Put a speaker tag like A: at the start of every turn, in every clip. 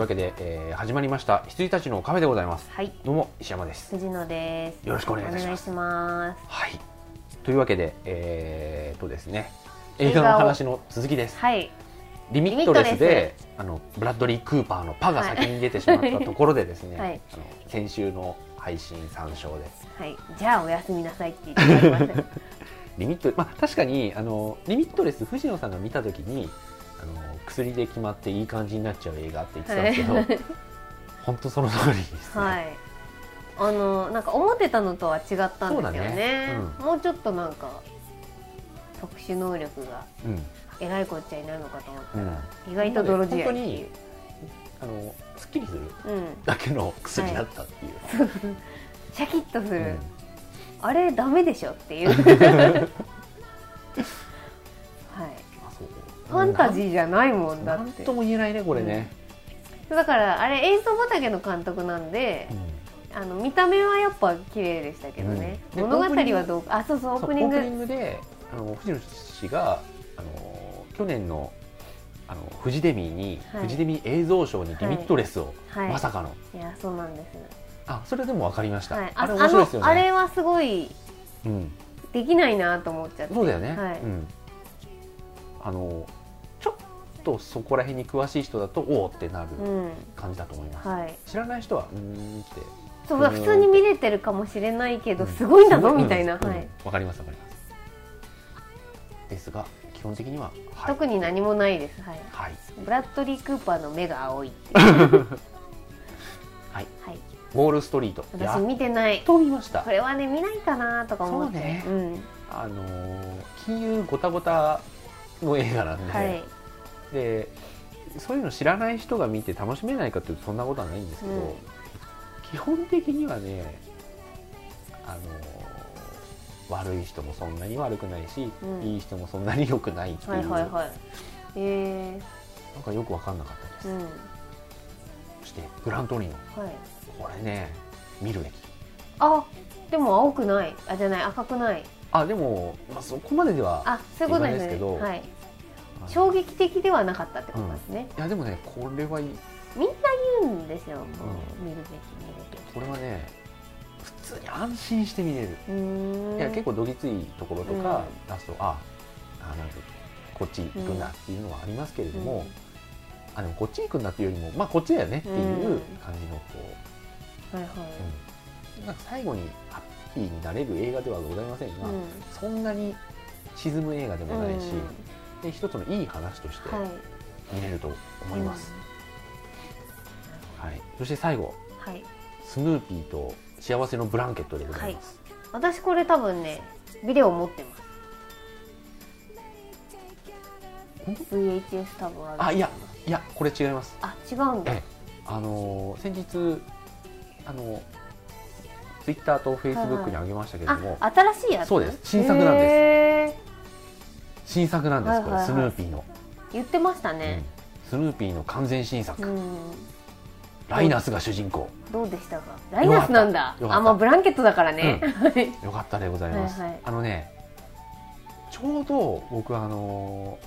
A: わけで、えー始まりました羊たちのカフェでございます。
B: はい。
A: どうも石山です。
B: 藤野です。
A: よろしくお願いします。
B: お願いします。
A: はい。というわけでえー、とですね映
B: 映画
A: の話の続きです。
B: はい。
A: リミットレスであのブラッドリー・クーパーのパが先に出てしまったところでですね、
B: はい。
A: あの先週の配信参照で。
B: はい。じゃあおやすみなさいって言って
A: リミットまあ確かにあのリミットレス藤野さんが見た時に薬で決まっていい感じになっちゃう映画って言ってたんですけど、
B: はい。
A: 本当その通りですね、
B: はい。あのなんか思ってたのとは違ったんですよね。
A: ね。
B: もうちょっとなんか特殊能力が
A: うん。
B: えらいこっちゃいないのかと思った
A: うん。
B: ら、意外と泥仕合
A: にあのすっきりする
B: うん。
A: だけの薬だったっていう、
B: シャキッとする、
A: うん。
B: あれダメでしょっていう ファンタジーじゃないもんだ
A: なん
B: って。
A: とも言えないねこれね、
B: だからあれ映像畑の監督なんで、あの見た目はやっぱ綺麗でしたけどね、
A: うん。で
B: 物語はどうかあそうそうオープニング。
A: オープニングであの藤野氏があの去年のあのフジデミーに、
B: はい。
A: フジデミー映像賞にリミットレスを、
B: はい。
A: まさかの。
B: いやそうなんです、
A: あそれでも分かりました、
B: はい、
A: あれ
B: あ
A: 面白いですよね。
B: あれはすごい
A: うん、
B: できないなと思っちゃって。
A: そうだよね、
B: はい。
A: うん、あのとそこら辺に詳しい人だとおおってなる
B: うん。
A: 感じだと思います、
B: はい。
A: 知らない人はうーんって。
B: そうだ普通に見れてるかもしれないけど、すごいんだぞみたいな、
A: うん。うん
B: はい、
A: わかりますわかります。ですが基本的には、はい、
B: 特に何もないです、はい、
A: はい、
B: ブラッドリー・クーパーの目が青い
A: はい、
B: はい。
A: ウォールストリート。
B: 私見てない。
A: と見ました。
B: これはね見ないかなとか思って。
A: そうね。
B: ん、
A: あのー金融ごたごたの映画なんで、
B: はい、
A: でそういうの知らない人が見て楽しめないかというとそんなことはないんですけど、
B: うん。
A: 基本的にはねあのー悪い人もそんなに悪くないし、
B: うん。
A: いい人もそんなに良くないっていう、
B: はいはいはい。え
A: なんかよく分かんなかったです、
B: ー、うん。
A: そしてグラントリノ。
B: はい。
A: これね見るべき。
B: あでも青くない。あじゃない赤くない。
A: あでも、まあ、そこまででは
B: あそういうことです
A: けど
B: はい衝撃的ではなかったってことですね、
A: いやでもねこれはいい。
B: みんな言うんですよ、もう見るべき見るべき。
A: これはね普通に安心して見れる、いや結構どぎついところとか
B: うん。
A: 出すと、ああなんかこっち行くんだっていうのはありますけれども、あでもこっち行くんだっていうよりもまあこっちだよねっていう
B: うん。
A: 感じのこ
B: はいは
A: う、うん。なんか最後にハッピーになれる映画ではございませんが、
B: い、うん。
A: そんなに沈む映画でもないし、
B: うん
A: で一つのいい話として
B: はい。
A: 見れると思います、はい、そして最後。
B: うんはい。
A: スヌーピーと幸せのブランケットでございます、
B: 私これ多分ねビデオ持ってます。VHS 多分ある。
A: あいやいやこれ違います。
B: あ違うんだ。
A: ええ。あのー先日あのツイッターとフェイスブックに上げましたけれども、
B: あ新しいやつ？
A: そうです。新作なんです。
B: へ
A: 新作なんですこれ、スヌーピーの、
B: ー言ってました
A: うん。
B: ね、
A: スヌーピーの完全新作、
B: うん。
A: ライナスが主人公。
B: どうでしたか？ライナスなんだ。あまあブランケットだからね、はい。
A: よかったでございます、あのねちょうど僕はあのー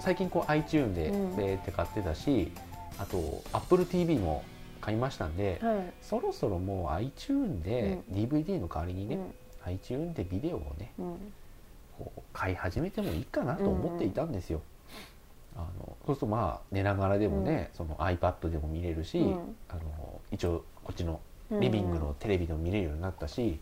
A: 最近こう iTune で
B: うん。
A: ベーって買ってたし、あと AppleTV も買いましたんで、
B: はい。
A: そろそろもう iTune で DVD の代わりにね、
B: うん。
A: iTune でビデオをね
B: うん
A: こう買い始めてもいいかなと思っていたんですよ。あのそうするとまあ寝ながらでもね、その iPad でも見れるし、
B: うん。
A: あの一応こっちの
B: うん
A: リビングのテレビでも見れるようになったし、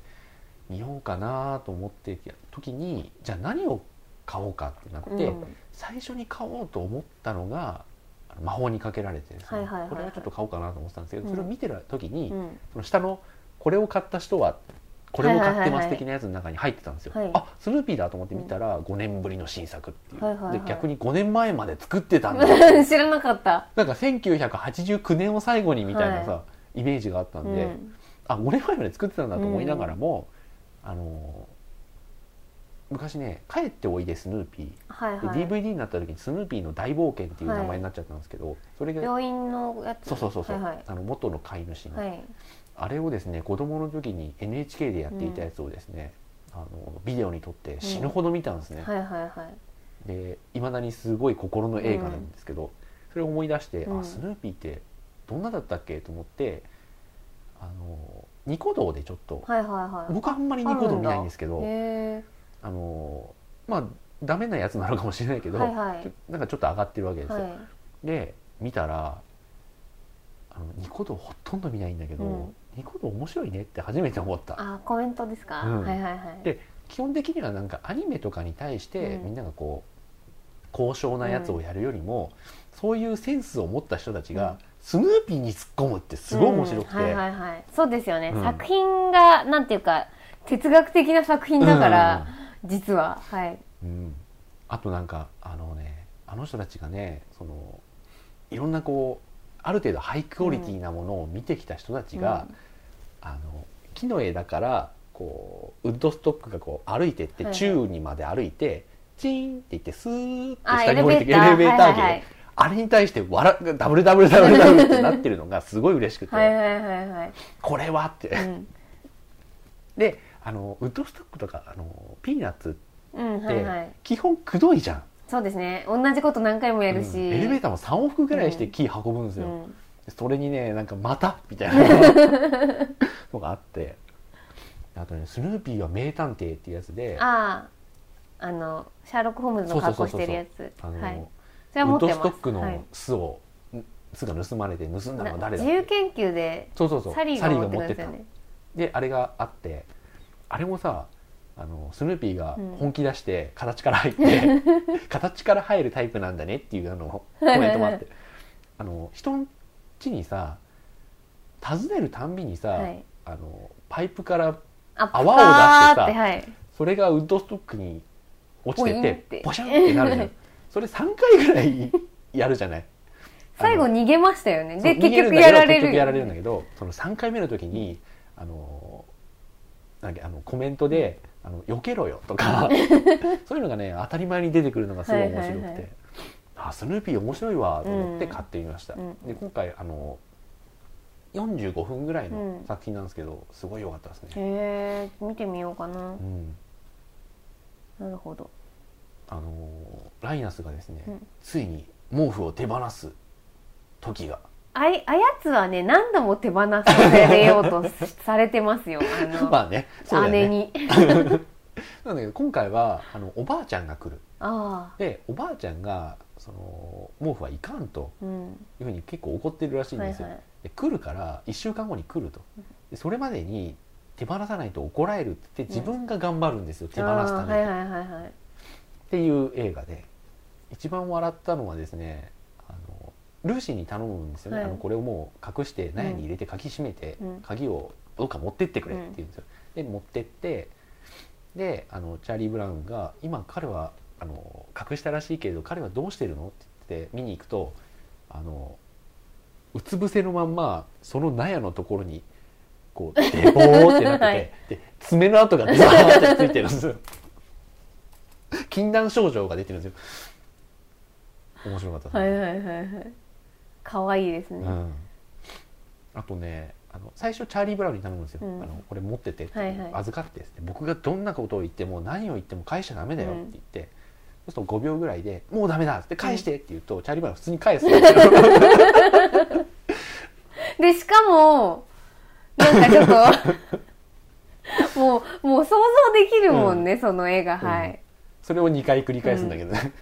A: 見ようかなと思ってた時にじゃあ何を買おうかってなって、
B: うん。
A: 最初に買おうと思ったのが魔法にかけられてですね、これはちょっと買おうかなと思ってたんですけど、
B: うん。
A: それを見てる時に、
B: うん。
A: その下のこれを買った人はこれを買って
B: はいはいはいはい
A: ます的なやつの中に入ってたんですよ、
B: はい
A: あスヌーピーだと思って見たら5年ぶりの新作っていう、
B: はいはいはい。
A: で逆に5年前まで作ってたんだ
B: 知らなかった。
A: なんか1989年を最後にみたいなさ、
B: は
A: イメージがあったんで、
B: うん。
A: あ5年前まで作ってたんだと思いながらも、あの昔ね「帰っておいでスヌーピー」で
B: はいはい。
A: DVD になった時に「スヌーピーの大冒険」っていう名前になっちゃったんですけど、それが
B: 病院のやつ。
A: そうそうそうそう、
B: はい
A: あの元の飼い主の、
B: はい、はい
A: あれをですね子供の時に NHK でやっていたやつをですね、あのビデオに撮って死ぬほど見たんですね、
B: はいはいはい。
A: でいまだにすごい心の映画なんですけど、それを思い出して、
B: うん。
A: あスヌーピーってどんなだったっけと思ってあのニコ動でちょっと、
B: はいはいはい。
A: 僕はあんまりニコ動見ないんですけど
B: へ
A: あのまあダメなやつなのかもしれないけ
B: え
A: ど、
B: はいはい。
A: なんかちょっと上がってるわけですよ、
B: はい。
A: で見たらあのニコ動ほとんど見ないんだけど、
B: うん
A: ニコ動面白いねって初めて思った。
B: あコメントですか、
A: うん。
B: はいはいはい。
A: で基本的にはなんかアニメとかに対して
B: うん。
A: みんながこう高尚なやつをやるよりも、そういうセンスを持った人たち
B: うん。
A: がスヌーピーに突っ込むってすごい面白くて、
B: うん。はいはいはい。そうですよね、
A: うん。
B: 作品がなんていうか哲学的な作品だから、実は。はい。
A: うん。あとなんかあのねあの人たちがねそのいろんなこうある程度ハイクオリティなものを見てきた人たちが、あの木の枝からこうウッドストックがこう歩いてって、
B: はいはい。
A: 宙にまで歩いてチーンって言ってスーッと
B: あ
A: 下に降りてく
B: エレベーター。
A: エレベーター芸、
B: はいはい。
A: あれに対して笑ダブルダブルダブルダブルってなってるのがすごい嬉しくて、
B: はいはいはいはい、
A: これはって、
B: うん。
A: であのウッドストックとかあのピーナッツ
B: うん
A: って
B: はいはい。
A: 基本くどいじゃん、
B: そうですね。同じこと何回もやるし、
A: うん。エレベーターも3往復ぐらいして木運ぶんですよ、
B: うん。
A: それにねなんかまたみたいな。のがあって。あとねスヌーピーは名探偵っていうやつで。
B: ああ。あのシャーロック・ホームズの格好してるやつ。それ
A: ウッド
B: は持ってます。
A: ストック
B: はい。
A: の巣を、ん巣が盗まれて盗んだのは誰だ
B: 自由研究で
A: そうそうそう。
B: サリーが持ってるんですよ
A: た。
B: ね
A: であれがあって。あれもさあのスヌーピーが
B: うん。
A: 本気出して形から入って、形から入るタイプなんだねっていうあのコメントもあって。あの人ん家にさ訪ねるたんびにさ、
B: はい。
A: あのパイプから
B: あ
A: 泡を出してさ
B: はい。
A: それがウッドストックに落ちてて
B: ポ
A: シャンってなるじゃんそれ3回ぐらいやるじゃない？
B: 最後逃げましたよね。で結局やられる
A: 結局やられるんだけどその3回目の時にあのなんかあのコメントで「あの避けろよ」とか。そういうのがね当たり前に出てくるのがすごい面白くて、
B: はい。はいはい
A: あスヌーピー面白いわと思って
B: うん。
A: 買ってみました、
B: うん。
A: で今回あの45分ぐらいの
B: うん。
A: 作品なんですけど、すごい良かったですね、
B: へえ見てみようかな。
A: うん、
B: なるほど。
A: あのライナスがですね、
B: うん。
A: ついに毛布を手放す時が
B: あいあやつはね何度も手放されようとされてますよ。あの、
A: まあねそうだよ
B: 姉
A: ね
B: に。
A: なんだけど今回はあのおばあちゃんが来る。でおばあちゃんがその毛布はいかんと
B: うん。
A: いうふうに結構怒ってるらしいんですよ、
B: はいはい。
A: で来るから1週間後に来ると。でそれまでに手放さないと怒られるって自分が頑張るんですよ、手放すために、
B: はいはいはいはい。
A: っていう映画で。一番笑ったのはですねルーシーに頼むんですよね、
B: はい。
A: あのこれをもう隠して納屋に入れて鍵閉めて、
B: うん。
A: 鍵をどっか持ってってくれって言うんですよ、で持ってってであのチャーリー・ブラウンが今彼はあの隠したらしいけれど彼はどうしてるのって言って見に行くとあのうつ伏せのまんまその納屋のところにこうデボーってなってて、
B: はい。
A: で爪の跡がザーってついてるんですよ。禁断症状が出てるんですよ。面白かったですね。
B: はいはいはいはい可愛いですね、
A: うん、あとねあの最初チャーリー・ブラウンに頼むんですよ、
B: うん。
A: あのこれ持っててって、
B: はいはい。
A: 預かってって僕がどんなことを言っても何を言っても返しちゃダメだよって言って、そうすると5秒ぐらいで「もうダメだ」って返してって言うと、チャーリー・ブラウン普通に返すんですよ。
B: でしかもなんかちょっともうもう想像できるもんね、その絵が。はい、
A: それを2回繰り返すんだけどね、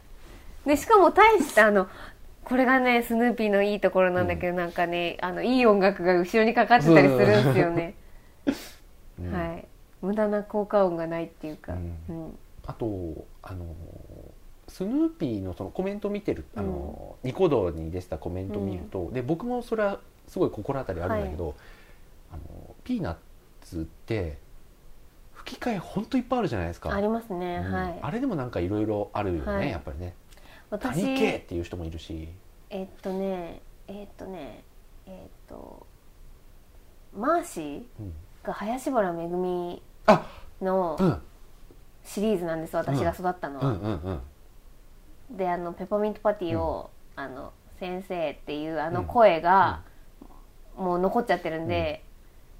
B: でしかも大してあのこれがねスヌーピーのいいところなんだけど、なんかねあのいい音楽が後ろにかかってたりするんですよね、
A: うん。
B: はい。無駄な効果音がないっていうか、
A: う
B: うん。
A: あとあのスヌーピーのそのコメント見てるあの、ニコ動に出てたコメント見ると、で僕もそれはすごい心当たりあるんだけど、あのピーナッツって吹き替えほんといっぱいあるじゃないですか。
B: ありますね、
A: うん。
B: はい。
A: あれでもなんかいろいろあるよね、
B: はい。
A: やっぱりね
B: 私
A: 谷系っていう人もいるし。
B: えっとねえっとねえっとマーシー
A: うん。
B: が林原めぐみ
A: あ
B: の
A: うん。
B: シリーズなんです私が育ったのは、
A: うんうんうん。
B: であのペパーミントパティを、あの先生っていうあの
A: うん。
B: 声が、もう残っちゃってるんで、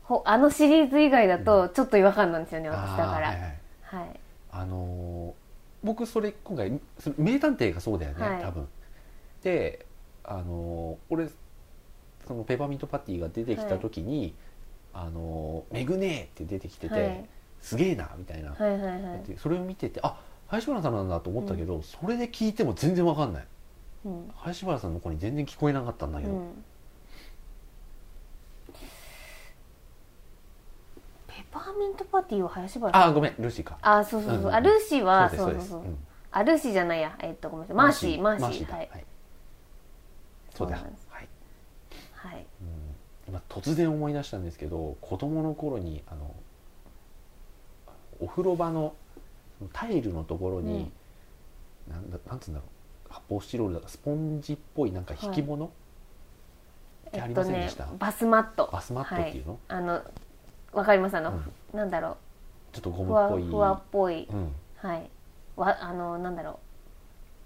B: ほあのシリーズ以外だとちょっと違和感なんですよね、私だから。
A: はいはい。
B: はい。
A: あのー僕それ今回そ名探偵がそうだよね、
B: はい。
A: 多分。であの俺そのペーパーミントパティが出てきた時に「あのめぐねえ」って出てきてて、
B: はい。
A: すげえなみたいな、
B: はいはいはい。
A: でそれを見ててあ林原さんなんだと思ったけど、それで聞いても全然わかんない。
B: うん。
A: 林原さんの声に全然聞こえなかったんだけど、
B: うんペパーミントパティは林原さん
A: あごめん。ルーシーか。
B: あそうそうそう、
A: うんうん
B: あルーシーは
A: そ
B: そううそう。そうあルーシーじゃないや。えっとごめんなさい。マーシーマーシー。
A: だ。
B: はい。
A: そうだ
B: そうなんです。
A: はい、
B: はい。
A: うん、今突然思い出したんですけど子供の頃にあのお風呂場のタイルのところに、なんだなんつうんだろう。発泡スチロールだかスポンジっぽいなんか引き物、ってありませんでした？
B: バスマット。
A: バスマットっていうの、
B: はい、あのわかります？あの、
A: うん。
B: なんだろ
A: ちょっと
B: うふわ
A: ゴムっぽい。
B: ふわっぽい、
A: うん、
B: はい。わあのなんだろ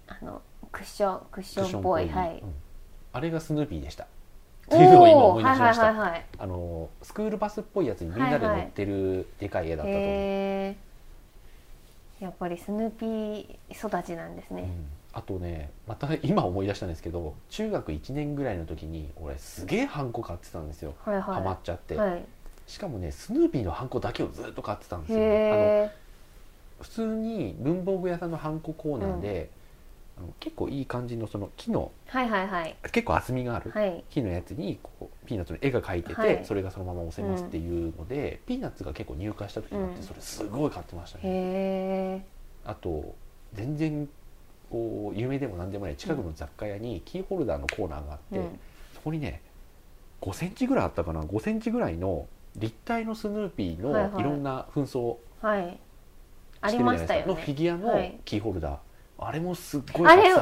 B: う。あのクッションクッシ
A: ョンっ
B: ぽ
A: ぽい、
B: いはい。
A: うん。あれがスヌーピーでした。っていうのを今思い出しました、
B: はいはいはいはい。
A: あのスクールバスっぽいやつにみんなで乗ってるでかい絵だったと思う、
B: へえやっぱりスヌーピー育ちなんですね、
A: うん。あとねまた今思い出したんですけど中学1年ぐらいの時に俺すげえハンコ買ってたんですよ、
B: はいはい。
A: ハマっちゃって、
B: はい
A: しかもねスヌーピーのハンコだけをずっと買ってたんですよあの
B: へ
A: 普通に文房具屋さんのハンココーナーで、あの結構いい感じのその木の
B: えはいはいはい。
A: 結構厚みがある
B: はい。
A: 木のやつにこうピーナッツの絵が描いてて、
B: はい。
A: それがそのまま押せますっていうので、ピーナッツが結構入荷した時があって、
B: うん。
A: それすごい買ってましたね、
B: へえ
A: あと全然こう有名でも何でもない近くの雑貨屋にキーホルダーのコーナーがあって、
B: うん。
A: そこにね5センチぐらいあったかな？5センチぐらいの立体のスヌーピー
B: はいはい。
A: のいろんな紛争。
B: はい。ありましたよ
A: のフィ
B: ね
A: ギュアの
B: はい。
A: キーホルダー、あれもすっごい
B: あれ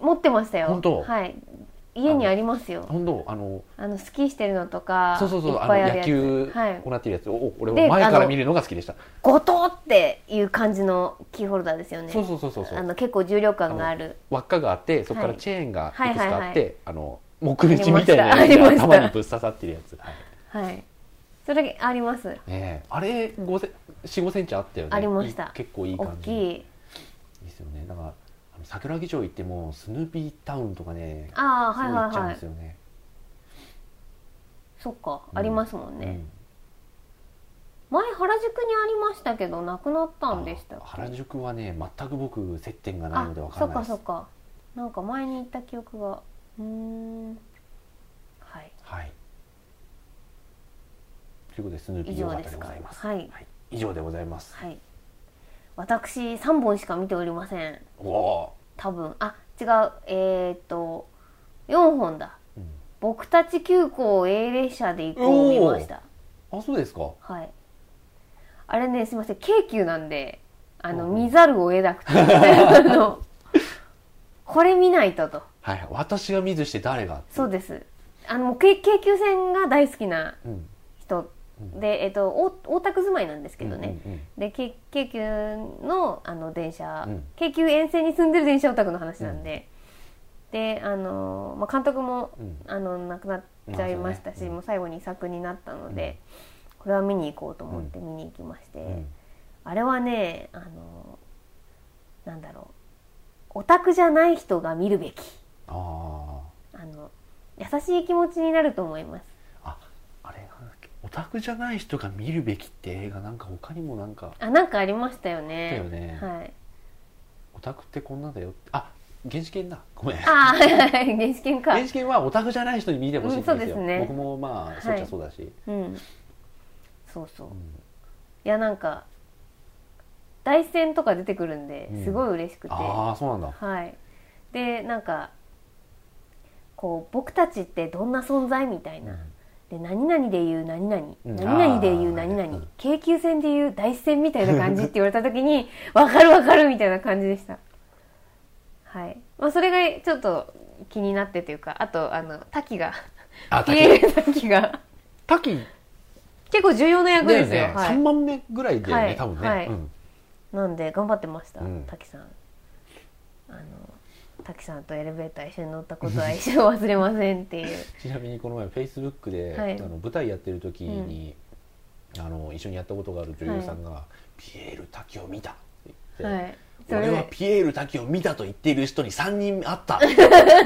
B: 持ってましたよ。
A: 本当？
B: はい。家にありますよ。
A: 本当？あの
B: あのスキーしてるのとか
A: そうそうそう。
B: いっ
A: あの野球
B: はい。
A: 行ってるやつを俺
B: で
A: は前から見るのが好きでした。
B: ゴトっていう感じのキーホルダーですよね。
A: そうそうそうそう
B: あの結構重量感がある。
A: 輪っかがあってそこから
B: はい。
A: チェーンがいくつ
B: はいはい
A: かあって、
B: はい
A: あの木口みたいなやが頭にぶっ刺さってるやつ、はい。
B: はいそれあります。
A: ねえ。あれ5セ4 5センチあったよね。
B: ありました。
A: 結構いい
B: 大
A: 感じ。
B: きい。
A: ですよね。だから桜木町行ってもスヌーピータウンとかね
B: ああはいはいはい
A: ですよね、
B: そっか、
A: うん
B: ありますもんね、前原宿にありましたけどなくなったんでした
A: 原宿はね全く僕接点がない
B: あ
A: のでわか
B: そっ
A: らないです。
B: かそっか。なんか前に行った記憶が。うーんはい
A: はいということでスヌーピー良か。ったでございます。
B: はい。
A: 以上でございます。
B: はい。私3本しか見ておりません。
A: おお。
B: 多分。あ違う。えー、っと4本だ。
A: ー、うん。
B: 僕たち急行 A 列車で行こうを見ました。
A: あそうですか。
B: はい。あれねすいません。京急なんであの
A: うん。
B: 見ざるを得なくて。あのこれ見ないとと。
A: はい私が見ずして誰が
B: そうです。あの京京急線が大好きな
A: うん。
B: 人
A: うん
B: で、えっと、大大田区住まいなんですけどね、
A: うんうん
B: で京京急のあの電車、
A: うん。
B: 京急沿線に住んでる電車オタクの話なんで、であの、まあ、監督も
A: うん。
B: あの亡くなっちゃいましたし、
A: まあねうん。
B: もう最後に遺作になったので、これは見に行こうと思って見に行きまして、
A: うん。
B: あれはねあのなんだろうオタクじゃない人が見るべき。
A: あ
B: あの優しい気持ちになると思います
A: あああれなんだっけオタクじゃない人が見るべきって映画なんか他にもなんか
B: あなんかありましたよね。
A: だよね。
B: はい。
A: オタクってこんなんだよ。あ原始圏だ。ごめん。
B: あはいはいはい。原始圏か。
A: 原始圏はオタクじゃない人に見てほしいんですよ、
B: うんすね。
A: 僕もまあそうっちゃそうだし、
B: うん。そうそう。
A: うん。
B: いやなんか大戦とか出てくるんで
A: うん。
B: すごい嬉しくて、
A: ああそうなんだ。
B: はい。でなんかこう僕たちってどんな存在みたいな、で何々で言う何々、
A: うん。
B: 何々で言う何々、京急線で言う大戦みたいな感じって言われた時に 分かる分かるみたいな感じでした。はい。まあそれがちょっと気になってというかあとあの滝が
A: あ
B: ピエール滝が。
A: 滝。
B: 結構重要な役ですよ。
A: ね、
B: はい。
A: 3番目ぐらいだよね、
B: はい
A: 多分ね、
B: はい。
A: うん。
B: なんで頑張ってました、
A: うん。
B: 滝さん。あの滝さんとエレベーター一緒に乗ったことは一生忘れませんっていう。
A: ちなみにこの前フェイスブックで、
B: はい。
A: あの舞台やってる時に、あの一緒にやったことがある女優さんが「ピエール滝を見た」って言って、
B: はい。
A: 俺はピエール滝を見たと言っている人に3人会った。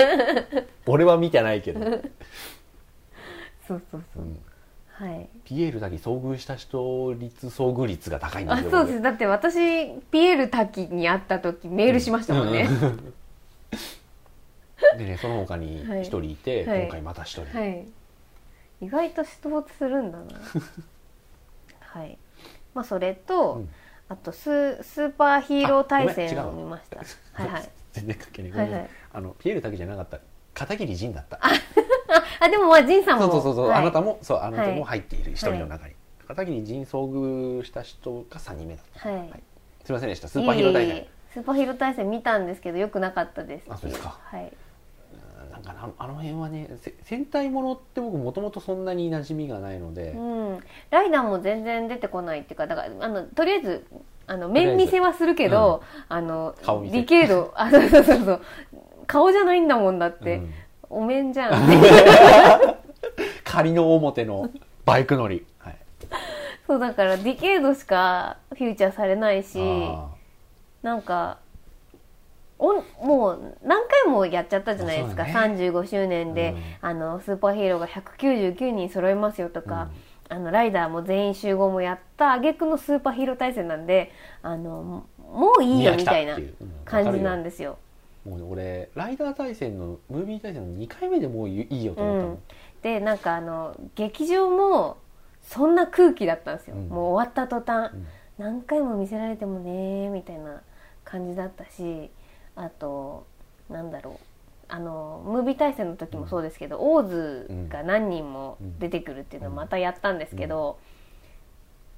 A: 俺は見てないけど、
B: そうそうそう、
A: うん。
B: はい。
A: ピエールだけ遭遇した人率遭遇率が高いんですよ
B: あそうです。だって私ピエール滝に会った時メールしましたもんね、
A: でね その他に一人いて、
B: はい。
A: 今回また一人、
B: はい。意外と出没するんだな。はい。まあそれと、
A: うん。
B: あとススーパーヒーロー対戦を見ました。はいはい。
A: 全然関係ない。
B: はいはい。
A: あのピエールだけじゃなかった片桐仁だった。
B: あでもまあ仁さんも。
A: そうそうそうそう、
B: はい。
A: あなたもそうあなた
B: はい。
A: も入っている一人の中に、片桐仁遭遇した人が3人目だった、
B: はい。
A: すいませんでした。スーパーヒーロー大戦。
B: いえいえ。スーパーヒーロー対戦見たんですけどよくなかったです。
A: あそうですか。
B: はい
A: なんかあのあの辺はねせ戦隊ものって僕もともとそんなに馴染みがないので、
B: うん、ライダーも全然出てこないっていうかだからあのとりあえずあの面見せはするけど、あの
A: 顔見せ。
B: ディケード あそうそうそうそう。顔じゃないんだもんだって、
A: うん。
B: お面じゃん。
A: 仮の表のバイク乗り、はい、
B: そうだからディケードしかフューチャーされないし
A: あ
B: なんかおもう何回もやっちゃったじゃないですか、
A: ね。
B: 35周年で、あのスーパーヒーローが199人揃いますよとか、あのライダーも全員集合もやった挙句のスーパーヒーロー対戦なんであのももういいよみたいな感じなん
A: わ
B: ですよ。
A: もう俺ライダー対戦のムービー対戦の2回目でもういいよと思ったもん、
B: でなんかあの劇場もそんな空気だったんですよ、
A: うん。
B: もう終わった途端、
A: うん。
B: 何回も見せられてもねみたいな感じだったしあとなんだろう。あのムービー対戦の時もそうですけど、オーズが何人も出てくるっていうのをまたやったんですけど、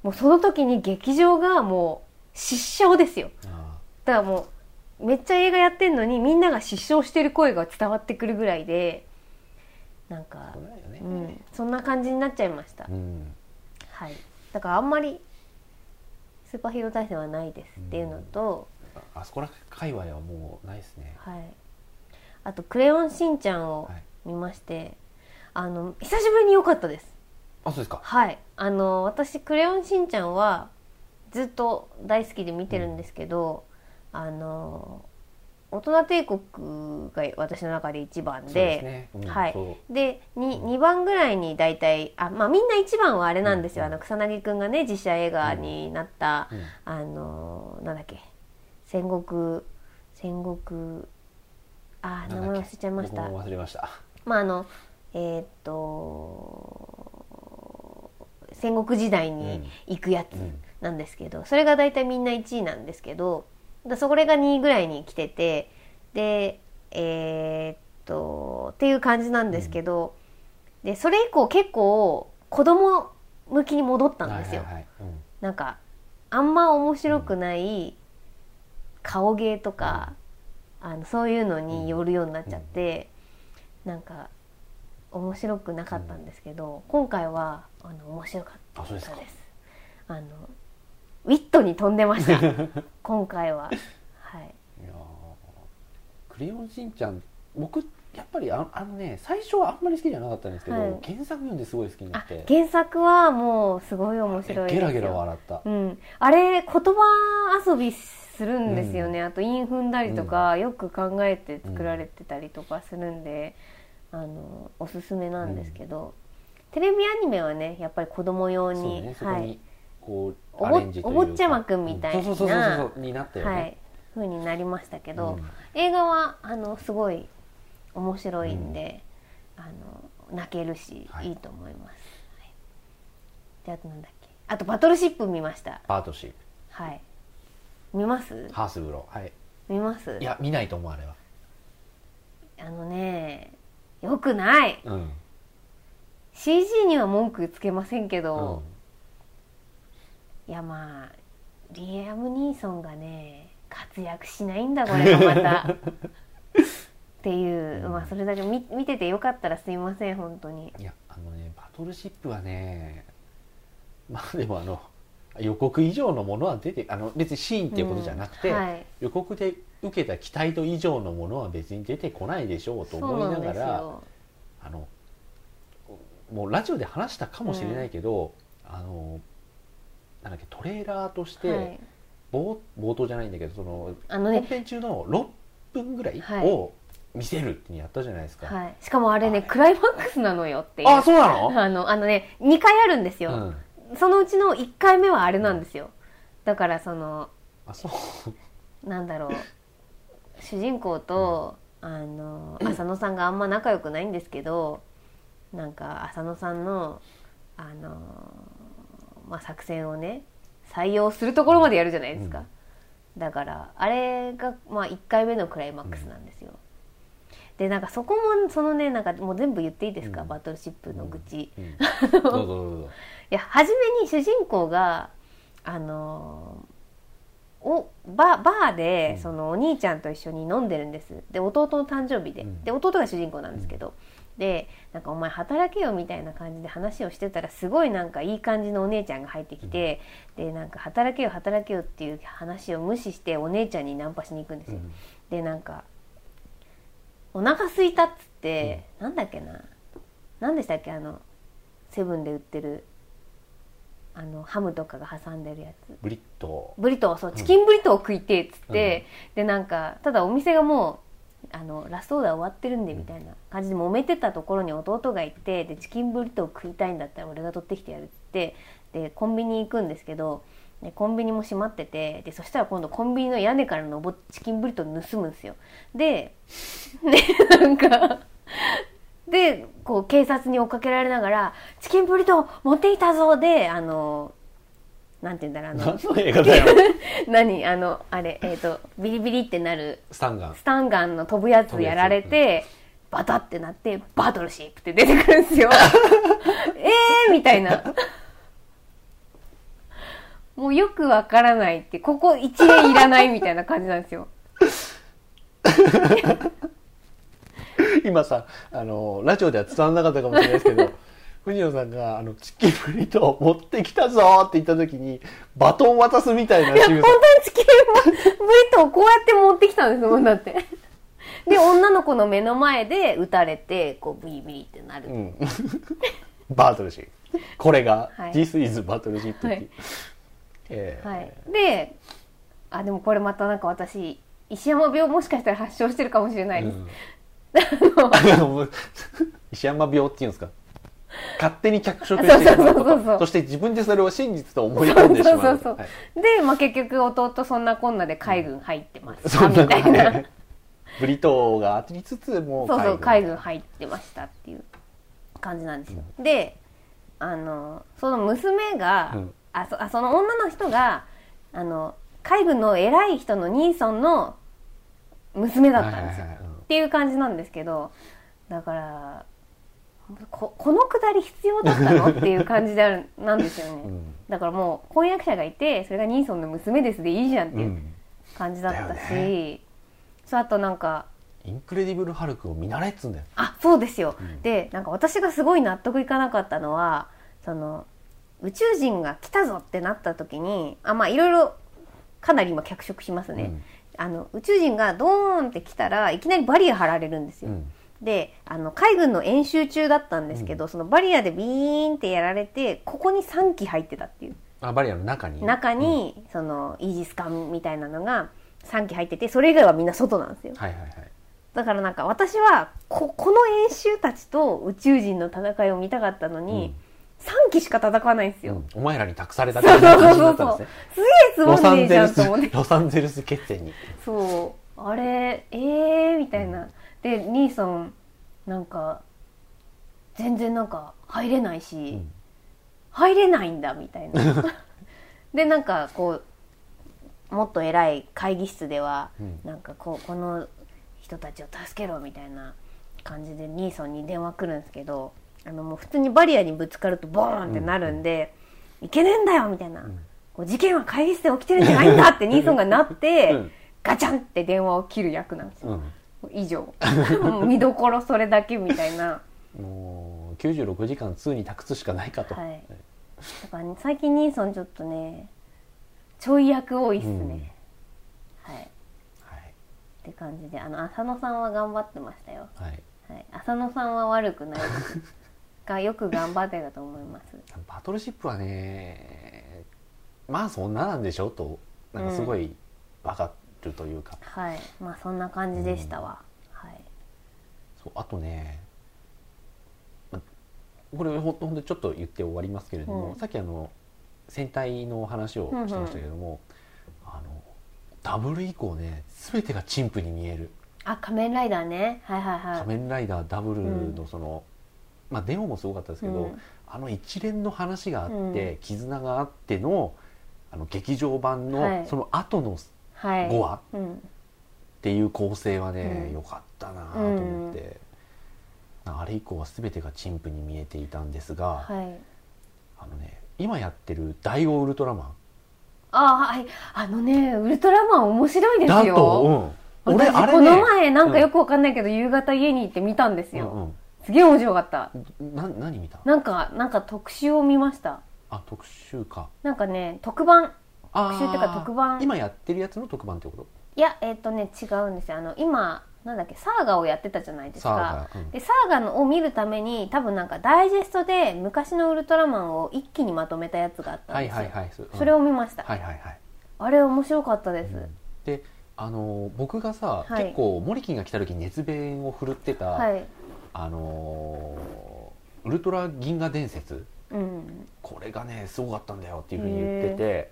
B: もうその時に劇場がもう失笑ですよ。
A: あ
B: だからもうめっちゃ映画やってんのにみんなが失笑してる声が伝わってくるぐらいでなん
A: あ
B: か
A: そう
B: ん、そんな感じになっちゃいました、
A: うん。
B: はい。だからあんまりスーパーヒーロー対戦はないですっていうのと、
A: あそこら界隈はもうないですね。
B: はい、あと「クレヨンしんちゃん」を
A: はい。
B: 見まして、あの久しぶりに良かったです。
A: あそうですか。
B: はい。あの私「クレヨンしんちゃん」はずっと大好きで見てるんですけど、あの大人帝国が私の中で一番
A: そう
B: で
A: ですね、うん
B: はい。で 2, 2番ぐらいに大体あまあみんな一番はあれなんですよ、
A: うん
B: あの草薙くんがね実写映画になった、
A: うん。
B: あのなんだっけ戦国戦国あ名前忘れちゃいました。
A: 忘れました。
B: まああのえーっと戦国時代に行くやつ
A: うん。
B: なんですけど、それが大体みんな1位なんですけどだそれが2位ぐらいに来ててでえーっとっていう感じなんですけど、でそれ以降結構子供向きに戻ったんですよ。なんかあんま面白くない顔芸とか、あのそういうのによるようになっちゃって、なんか面白くなかったんですけど、今回はあの面白かったで
A: あそうです
B: あのウィットに飛んでました。今回は。はい。
A: いやー。クレヨンしんちゃん僕やっぱりああのね最初はあんまり好きじゃなかったんですけど、
B: はい。
A: 原作読んですごい好きにな
B: あ
A: って。
B: 原作はもうすごい面白いですよ。
A: ゲラゲラ笑った、
B: うん、あれ言葉遊びするんですよね、あと韻踏んだりとか、よく考えて作られてたりとかするんで、あのおすすめなんですけど、テレビアニメはねやっぱり子供用
A: そう
B: に、
A: ね
B: はい。
A: こう
B: お坊ちゃまくんみたいな
A: うん。そうそうそうそうそうになったよね、
B: はい。風になりましたけど、
A: うん。
B: 映画はあのすごい面白いんで、あの泣けるし、
A: はい。
B: い、いと思います。はい、であとなんだっけ。あとバトルシップ見ました。
A: パートシー
B: はい。見ます？
A: プハースブロー。はい。
B: 見ます？
A: いや見ないと思うあれは。
B: あのねよくない。
A: うん。
B: CG には文句つけませんけ
A: うん。
B: ど、いやまあリアム・ニーソンがね活躍しないんだこれがまた。っていう、まあそれだけ見見ててよかったらすいません本当に。
A: いやあのねバトルシップはねまあでもあの予告以上のものは出てあの別にシーンっていうことじゃなくて、
B: うんはい。
A: 予告で受けた期待と以上のものは別に出てこないでしょうと思いながら
B: よ。
A: あのもうラジオで話したかもしれないけど、あのなんだっけトレーラーとして、
B: はい、
A: 冒冒頭じゃないんだけどその
B: あのね
A: 本編中の6分ぐらい
B: はい。
A: を見せるってやったじゃないですか、
B: はい、しかもあれね
A: はい。
B: クライマックスなのよっていう。
A: あそうなの？
B: あのあのね2回あるんですよ、
A: うん
B: そのうちの1回目はあれなんですよ。だからその
A: あそう。
B: なんだろう。主人公と、あの浅野さんがあんま仲良くないんですけどなんか浅野さんのあの、まあ、作戦をね採用するところまでやるじゃないですか、だからあれが、まあ、1回目のクライマックスなんですよ、でなんかそこもそのねなんかもう全部言っていいですか、
A: うん。
B: バトルシップの愚痴、いや初めに主人公があのおババーで、
A: うん。
B: そのお兄ちゃんと一緒に飲んでるんです。で弟の誕生日で、
A: うん。
B: で弟が主人公なんですけど、でなんか「お前働けよ」みたいな感じで話をしてたらすごいなんかいい感じのお姉ちゃんが入ってきて、でなんか「働けよ働けよ」っていう話を無視してお姉ちゃんにナンパしに行くんですよ。
A: うん。
B: でなんか「お腹空いた」っつって、なんだっけな。何でしたっけあのセブンで売ってるあのハムとかが挟んでるやつ。
A: ブリット。
B: ブリトーそうチキンブリトーを食いてっつって、でなんかただお店がもうあのラストオーダー終わってるんでみたいな感じで揉めてたところに弟がいてでチキンブリトーを食いたいんだったら俺が取ってきてやるっつってでコンビニ行くんですけどでコンビニも閉まっててでそしたら今度コンビニの屋根から登ってチキンブリトー盗むんですよ。で でなんかでこう警察に追っかけられながら「チキンブリトー持ってきたぞ」であのなんて言うんだろうあの
A: 何の映画だよ。
B: 何あのあれえっ、とビリビリってなる
A: スタンガン。
B: スタンガンの飛ぶやつやられて、バタってなってバトルシップって出てくるんですよ。えーみたいなもうよくわからないってここ一連いらないみたいな感じなんですよ。
A: 今さあのラジオでは伝わらなかったかもしれないですけど 藤野さんがあのチキンブリトー持ってきたぞーって言った時にバトン渡すみたいない
B: や
A: 仕
B: 本当にチキンブリトこうやって持ってきたんですもんだって。で女の子の目の前で撃たれてこうビリビリってなる、
A: う。ん、バトルシップこれが、
B: はい。
A: This is バトルシップ、
B: はい
A: えー
B: はい、であでもこれまたなんか私石山病もしかしたら発症してるかもしれないです、
A: うん。石山病っていうんですか？勝手に脚色してしまうこ
B: そ
A: して自分でそれを真実と思い込んでしまう。
B: そうそうで、まあ、結局弟そんなこんなで海軍入ってます、
A: そんな
B: みたいな、
A: ね。ブリトーがありつつもう
B: そうそう海軍入ってましたっていう感じなんですよ、であのその娘が、
A: うん
B: あそあその女の人があの海軍の偉い人のニーソンの娘だったんですよ、っていう感じなんですけどだからここのくだり必要だったの？っていう感じであるなんですよね、
A: うん。
B: だからもう婚約者がいてそれがニーソンの娘ですでいいじゃんっていう
A: うん
B: 感じだったし、
A: だよ
B: そうあとなんか
A: インクレディブル・ハルクを見習えっつうんだよ
B: あそうですよ、
A: うん
B: でなんか私がすごい納得いかなかったのはその宇宙人が来たぞってなった時にあまあいろいろかなり今脚色しますね、あの宇宙人がドーンって来たらいきなりバリア張られるんですよ、
A: うん。
B: であの海軍の演習中だったんですけど、そのバリアでビーンってやられてここに3機入ってたっていう。
A: あバリアの中に？
B: 中に、そのイージス艦みたいなのが3機入っててそれ以外はみんな外なんですよ。
A: はいはいはい。
B: だからなんか私はここの演習たちと宇宙人の戦いを見たかったのに、3機しか戦わないんですよ、
A: うん。お前らに託された
B: そうそう
A: 感じだ
B: そうそう
A: ったんですね。
B: すげえつ
A: ロサ
B: まんねえじ
A: ンゼルス
B: ゃんと思って。
A: ロサンゼルス決戦に。
B: そう。あれえーみたいな、で兄さんなんか全然なんか入れないし、
A: うん。
B: 入れないんだみたいな。でなんかこうもっと偉い会議室では、
A: うん。
B: なんかこうこの人たちを助けろみたいな感じでニーソンに電話来るんですけどあのもう普通にバリアにぶつかるとボーンってなるんで、いけねえんだよみたいな、
A: ん。
B: こう事件は会議室で起きてるんじゃないんだってニーソンがなって、
A: うん。
B: ガチャンって電話を切る役なんですよ、
A: うん。
B: 以上。見どころそれだけみたいな。
A: もう96時間2に託すしかないかと、
B: はい。だから、ね、最近ニーソンちょっとねちょい役多いっすね、はい。
A: はい。
B: って感じであの浅野さんは頑張ってましたよ、
A: はい。
B: はい、浅野さんは悪くない。ですがよく頑張ってたと思います。
A: バトルシップはねまあそんななんでしょとなんかすごい分かるというか、
B: はい。まあそんな感じでしたわ、はい。
A: そうあとねまこれほんとちょっと言って終わりますけれども、
B: うん。
A: さっきあの戦隊の話をしてましたけれども、あのダブル以降ね全てが陳腐に見える。
B: あ仮面ライダーね。はいはいはい。
A: 仮面ライダーダブルのその、まあデモもすごかったですけど、
B: うん。
A: あの一連の話があって、
B: うん。
A: 絆があってのあの劇場版の、
B: はい。
A: その後の
B: はい。
A: 5話
B: うん。
A: っていう構成はね、
B: うん。
A: 良かったなと思って、あれ以降は全てが陳腐に見えていたんですが、
B: はい。
A: あのね今やってる第5ウルトラマン。
B: あはい。あのねウルトラマン面白いです
A: だ
B: よ
A: と、うん、俺
B: 私
A: あれね
B: この前なんかよくわかんないけど、夕方家に行って見たんですよ、
A: うん
B: すげえ面白かった。
A: うん、な何見た？
B: なんかなんか特集を見ました。
A: あ特集か。
B: なんかね特番。特集っていうか特番。
A: 今やってるやつの特番ってこと？
B: いやえっ、とね違うんですよ。あの今なんだっけサーガをやってたじゃないです
A: サーうん。
B: でサーガのを見るために多分なんかダイジェストで昔のウルトラマンを一気にまとめたやつがあったん
A: はい
B: ですよ、
A: はいはいそ,、
B: それを見ました、
A: はいはいはい。
B: あれ面白かったです、
A: であの僕がさ、
B: はい。
A: 結構モリキンが来た時に熱弁を振るってた、
B: はい
A: あのーウルトラ銀河伝説？
B: うん。
A: これがねすごかったんだよっていうふうに言ってて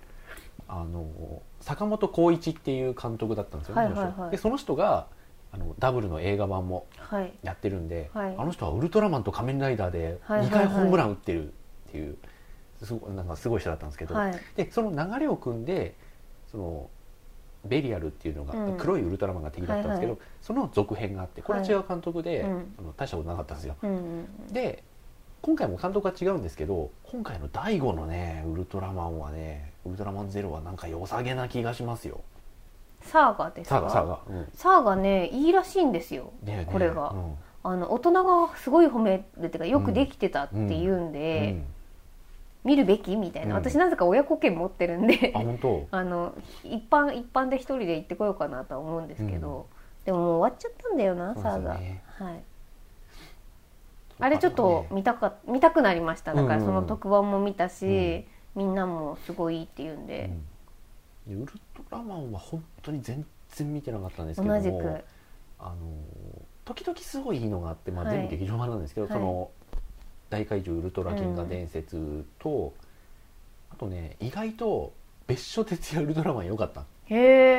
A: あの坂本浩一っていう監督だったんですよね、
B: はいはいはい。
A: その人。でその人があのダブルの映画版も
B: はい。
A: やってるんで、
B: はい。
A: あの人はウルトラマンと仮面ライダーで
B: はいはい
A: 2回ホームラン打ってるっていうすごなんかすごい人だったんですけど、
B: はい。
A: でその流れを組んでそのベリアルっていうのが、
B: うん。
A: 黒いウルトラマンが敵だったんですけど、
B: はい
A: その続編があってこれは違う監督で、
B: うん。
A: あの大したことなかったんですよ。
B: うんうん
A: で今回も監督は違うんですけど今回の第5のねウルトラマンはねウルトラマンゼロはなんか良さげな気がしますよ。
B: サーガですか？
A: サーガサーガ、うん。
B: サーガねいいらしいんですよ
A: ね
B: これが。
A: うん。
B: あの大人がすごい褒めるっていうかよくできてたって言うんで、
A: うん
B: 見るべきみたいな、
A: うん。
B: 私なぜか親子券持ってるんで
A: あ
B: の一般一般で一人で行ってこようかなとは思うんですけど、でももう終わっちゃったんだよな、サーガ、
A: ですよね。
B: はい。あれちょっと見たか見たくなりました。だからその特番も見たし、みんなもすごいいいって言うんで、
A: ウルトラマンは本当に全然見てなかったんですけども
B: 同じく。
A: あの時々すごいいいのがあって、まあ、
B: はい。
A: 全部劇場版なんですけど、
B: はい。
A: その大怪獣ウルトラ銀河伝説と、あとね意外と別所哲也ウルトラマン良かった。
B: へ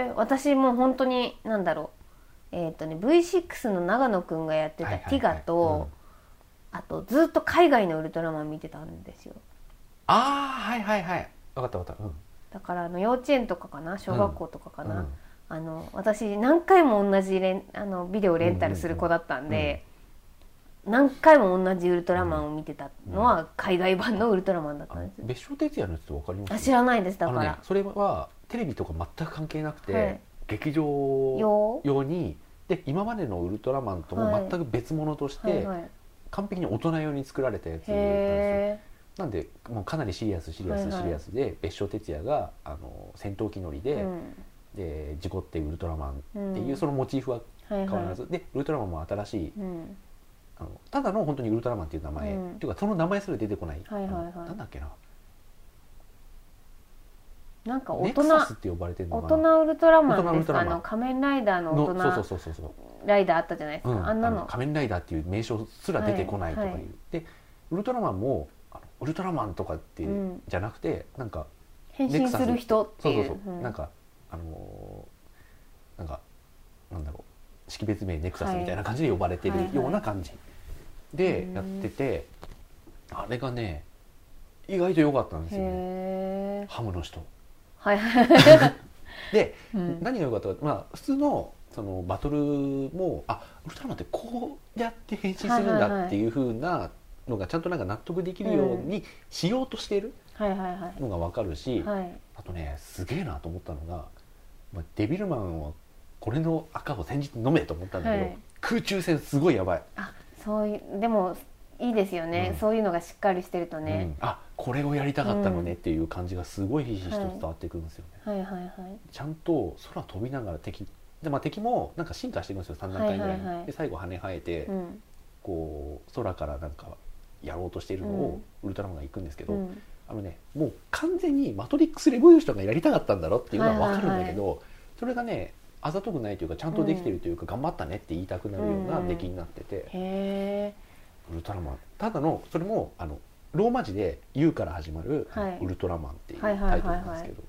B: え私もう本当に何だろう。えっ、とね V6 の長野くんがやってたティガと、あとずっと海外のウルトラマン見てたんですよ。
A: ああはいはいはい。分かった分かった。うん。
B: だからあの幼稚園とかかな？小学校とかかな、
A: うん。
B: あの私何回も同じレンあのビデオレンタルする子だったんで、何回も同じウルトラマンを見てたのは海外版のウルトラマンだったんです、
A: 別所哲也のやつって分かります？
B: あ知らないですだから、
A: それはテレビとか全く関係なくて、
B: はい。
A: 劇場
B: よ
A: 用にで今までのウルトラマンとも
B: はい。
A: 全く別物として、
B: はいはい、
A: 完璧に大人用に作られたやつなんですよ。
B: へ
A: なんでもうかなりシリアスシリアス
B: はいはい。
A: シリアスで別所哲也があの戦闘機乗り
B: え、
A: で,、
B: うん。
A: で事故ってウルトラマンっていう
B: うん。
A: そのモチーフは
B: はい
A: 変わらず、
B: はい。
A: でウルトラマンも新しい
B: うん
A: あのただの本当にウルトラマンっていう名前、
B: うん。
A: っていうかその名前すら出てこない、
B: はいはいはい。
A: なんだっけな。
B: なんか大
A: ネク
B: 人
A: サスって呼ばれてるの
B: 大人ウルトラマンですか？あの仮面ライダーの大
A: のそうそう
B: 人
A: そうそうそう。
B: ライダーあったじゃないですか、
A: うん、
B: あんなの。
A: の仮面ライダーっていう名称すら出てこないとかいう、
B: はい。はい
A: でウルトラマンもあのウルトラマンとかっていう、
B: うん
A: じゃなくてなんか
B: 変身する人っていう。
A: そうそうそう、
B: うん。
A: なんかあのーなんかなんだろう識別名ネクサスみたいな感じで呼ばれてる
B: はい
A: ような感じで
B: うん。
A: やってて、あれがね意外と良かったんですよね。ハムの人。
B: はい。はい、
A: で、
B: うん。
A: 何が良かったかまあ普通のそのバトルもあウルトラマンってこうやって変身するんだっていう風なのがちゃんとなんか納得できるようにしようとしているのが分かるし、
B: はい。
A: あとねすげえなと思ったのが、まあ、デビルマンはこれの赤を先日飲めと思ったんだけど、
B: はい。
A: 空中戦すごいやばい、
B: あそういうでもいいですよね、
A: うん。
B: そういうのがしっかりしてるとね。
A: うん、あこれをやりたかったのね
B: うん。
A: っていう感じがすごいひしひしと伝わってくるんですよね、
B: はいはいはい。
A: ちゃんと空飛びながら敵で、まあ、敵もなんか進化していくんですよ3段階ぐらいに、
B: はいはいはい。
A: で最後羽生えて、
B: うん。
A: こう空からなんかやろうとしているのをウルトラマンが行くんですけど、
B: うん。
A: あのねもう完全にマトリックスレボリューションがやりたかったんだろっていうのは分かるんだけど、それがねあざとくないというかちゃんとできてるというか、頑張ったねって言いたくなるような出来になってて、ウルトラマン。ただのそれもあのローマ字で「U」から始まる
B: はい「
A: ウルトラマン」っていうタイトルなんですけど、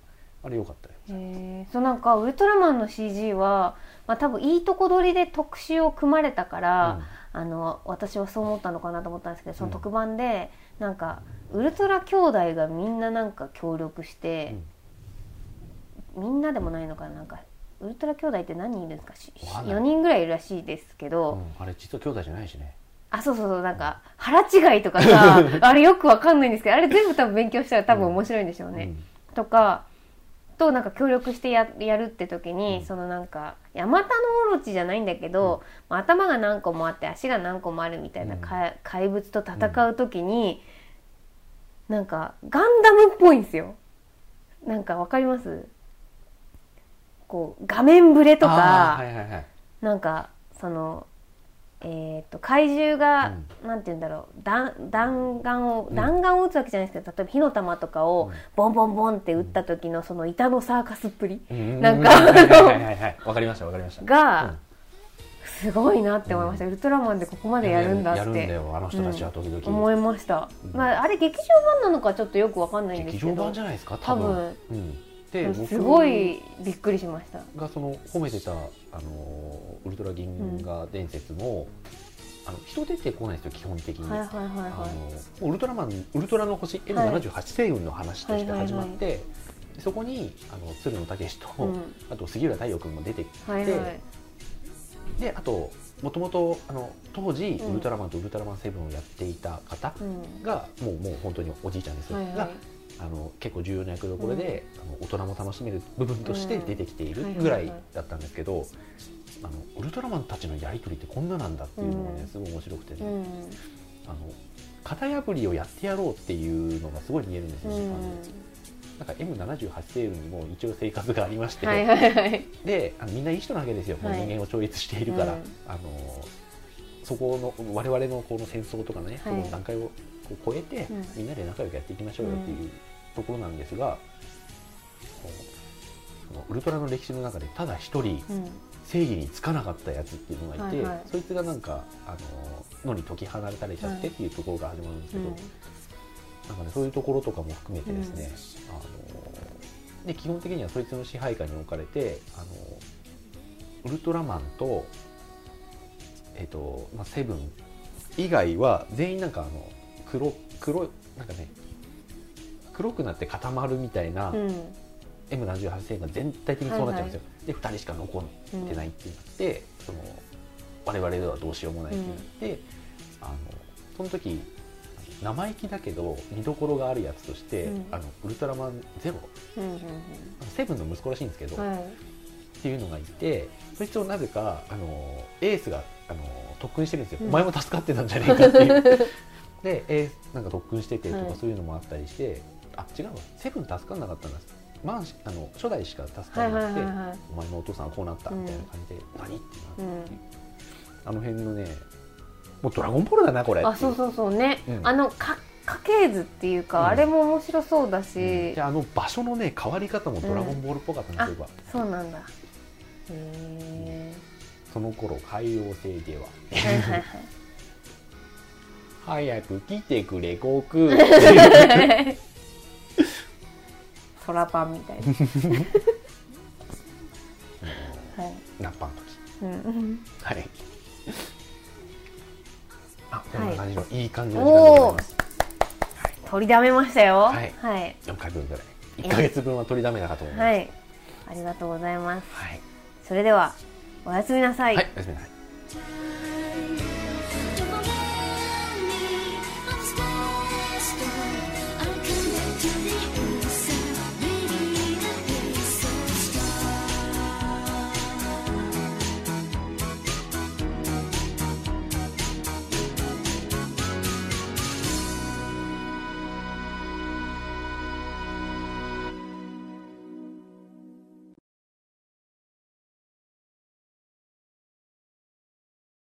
A: あれよかったよ。
B: そうなんかウルトラマンの CG は、まあ、多分いいとこ取りで特集を組まれたから、あの私はそう思ったのかなと思ったんですけどその特番で、なんかウルトラ兄弟がみんななんか協力して、みんなでもないのかななんかウルトラ兄弟って何人いるんですか？
A: かんない。
B: 4人ぐらいいるらしいですけど、
A: うんあれ実は兄弟じゃないしね。
B: あそうそうそうなんか腹違いとかさ あれよくわかんないんですけどあれ全部多分勉強したら多分面白いんでしょうね。とかとなんか協力してややるって時に、
A: うん。
B: そのなんかヤマタノオロチじゃないんだけど、まあ頭が何個もあって足が何個もあるみたいなか、怪物と戦う時に、なんかガンダムっぽいんですよ。なんかわかります？こう画面ブレとか、
A: はいはいはい。
B: なんかそのえー、と怪獣が、なんて言うんだろう弾弾丸を
A: うん。
B: 弾丸を撃つわけじゃないですけど例えば火の玉とかを
A: うん。
B: ボンボンボンって撃った時のその板のサーカスっぷり。
A: うん。
B: なんか
A: わかりましたわかりました。
B: がすごいなって思いました、ウルトラマンでここまでやるんだっ
A: やるんだ
B: て
A: よあの人たちは時々。
B: 思いました、
A: うん。
B: まあ、あれ劇場版なのかちょっとよくわかんないんです
A: 劇場
B: けど
A: 版じゃないですか
B: 多分。
A: うん、で僕
B: すごいびっくりしました。
A: がその褒めてたあのウルトラ銀河伝説も、あの人出てこないですよ基本的に、
B: はいはいはい
A: あ
B: はい。
A: のウルトラマンウルトラの星
B: はい。
A: N78 星雲の話として始まって、そこにあの鶴野武と、
B: うん。
A: あと杉浦太陽君も出てきて、
B: はいはい。
A: であともともとあの当時、
B: うん。
A: ウルトラマンとウルトラマンセブンをやっていた方
B: うん。
A: が、もうもう本当におじいちゃんです。よ、
B: はいはい。
A: があの結構重要な役どころで、あの大人も楽しめる部分として出てきている
B: うん
A: ぐらいだったんですけど、あのウルトラマンたちのやり取りってこんななんだっていうのがね、
B: うん。
A: すごい面白くてね、
B: うん。
A: あの型破りをやってやろうっていうのがすごい見えるんですよね。
B: うん。
A: なんか M78 星雲にも一応生活がありまして、
B: はいはいはい
A: であのみんないい人なわけですよ、人間を超越しているから、
B: うん。
A: あのそこの我々のこの戦争とかのね、
B: はい。
A: その段階をこう超えて、
B: うん。
A: みんなで仲良くやっていきましょうよっていうところなんですが、そのウルトラの歴史の中でただ一人
B: うん。
A: 正義につかなかったやつっていうのがいて、
B: はいはい。
A: そいつがなんかあの野に解き放たれちゃってっていうところが始まるんですけど、
B: うん。
A: なんかねそういうところとかも含めてですね、あので基本的にはそいつの支配下に置かれてあのウルトラマンとえっ、とまあセブン以外は全員なんかあの黒黒いなんかね黒くなって固まるみたいな、
B: うん。
A: M78 星が全体的にそうなっちゃうんですよ、で2人しか残ってないってなって、その我々ではどうしようもないってなって、あのその時生意気だけど見どころがあるやつとして、
B: うん。
A: あのウルトラマンゼロ。
B: うんうん
A: セブンの息子らしいんですけど、
B: うんはい。
A: っていうのがいてそいつをなぜかあのエースがあの特訓してるんですよ、
B: うん。
A: お前も助かってたんじゃねえかっていう。でエースなんか特訓しててとか
B: はい。
A: そういうのもあったりして、あ違うわ。セブン助かんなかったんだ。マンシあの初代しか助か
B: はいはい
A: んなくて、
B: はいはい
A: お前のお父さんはこうなったみたいな感じで、何ってなって、
B: うん。
A: あの辺のねもうドラゴンボールだなこれ。
B: あそうそうそうね、
A: うん。
B: あのか家系図っていうか、
A: うん。
B: あれも面白そうだし、
A: であの場所のね変わり方もドラゴンボールっぽかったんですよ、僕は
B: そうなんだ。へえ
A: その頃海王星では。
B: はいはいはい。
A: 早く来てくれ悟空
B: 空パンみたいな。はい、
A: ナッパの時。
B: うん、
A: はい。あこんな感じの、い、い感じの
B: お
A: 時間でございます。
B: 取りだめましたよ。
A: はい。
B: はい、
A: 4回分ぐらい。1ヶ月分は取りだめなかと思います。
B: はい、ありがとうございます。
A: はい、
B: それではおやすみなさい、
A: はい、おやすみなさい